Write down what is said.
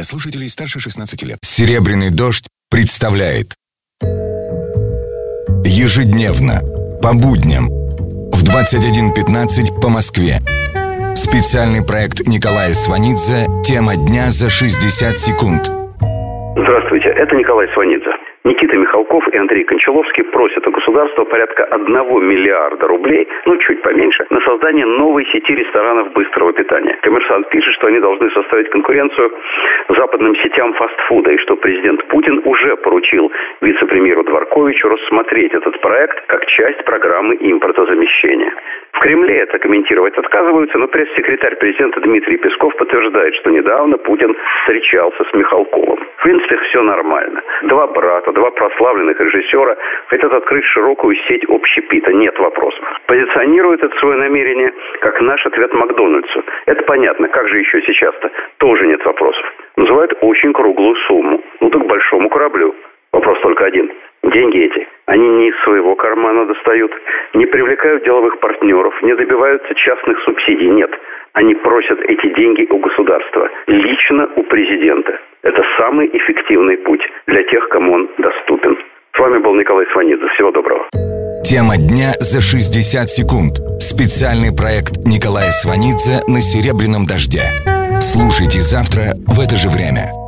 для слушателей старше 16 лет. «Серебряный дождь» представляет Ежедневно, по будням, в 21.15 по Москве. Специальный проект Николая Сванидзе «Тема дня за 60 секунд». Здравствуйте, это Николай Сванидзе. Никита Михалков и Андрей Кончаловский просят у государства порядка 1 миллиарда рублей, ну чуть поменьше, на создание новой сети ресторанов быстрого питания. Коммерсант пишет, что они должны составить конкуренцию западным сетям фастфуда и что президент Путин уже поручил вице-премьеру Дворковичу рассмотреть этот проект как часть программы импортозамещения. В Кремле это комментировать отказываются, но пресс-секретарь президента Дмитрий Песков подтверждает, что недавно Путин встречался с Михалковым. В принципе, все нормально. Два брата, два прославленных режиссера хотят открыть широкую сеть общепита. Нет вопросов. Позиционирует это свое намерение как наш ответ Макдональдсу. Это понятно. Как же еще сейчас-то? Тоже нет вопросов. Называют очень круглую сумму. Ну так большому кораблю. Вопрос только один. Деньги эти, они не из своего кармана достают, не привлекают деловых партнеров, не добиваются частных субсидий. Нет. Они просят эти деньги у государства, лично у президента. Самый эффективный путь для тех, кому он доступен. С вами был Николай Сванидзе. Всего доброго. Тема дня за 60 секунд. Специальный проект Николая Сванидзе на «Серебряном дожде». Слушайте завтра в это же время.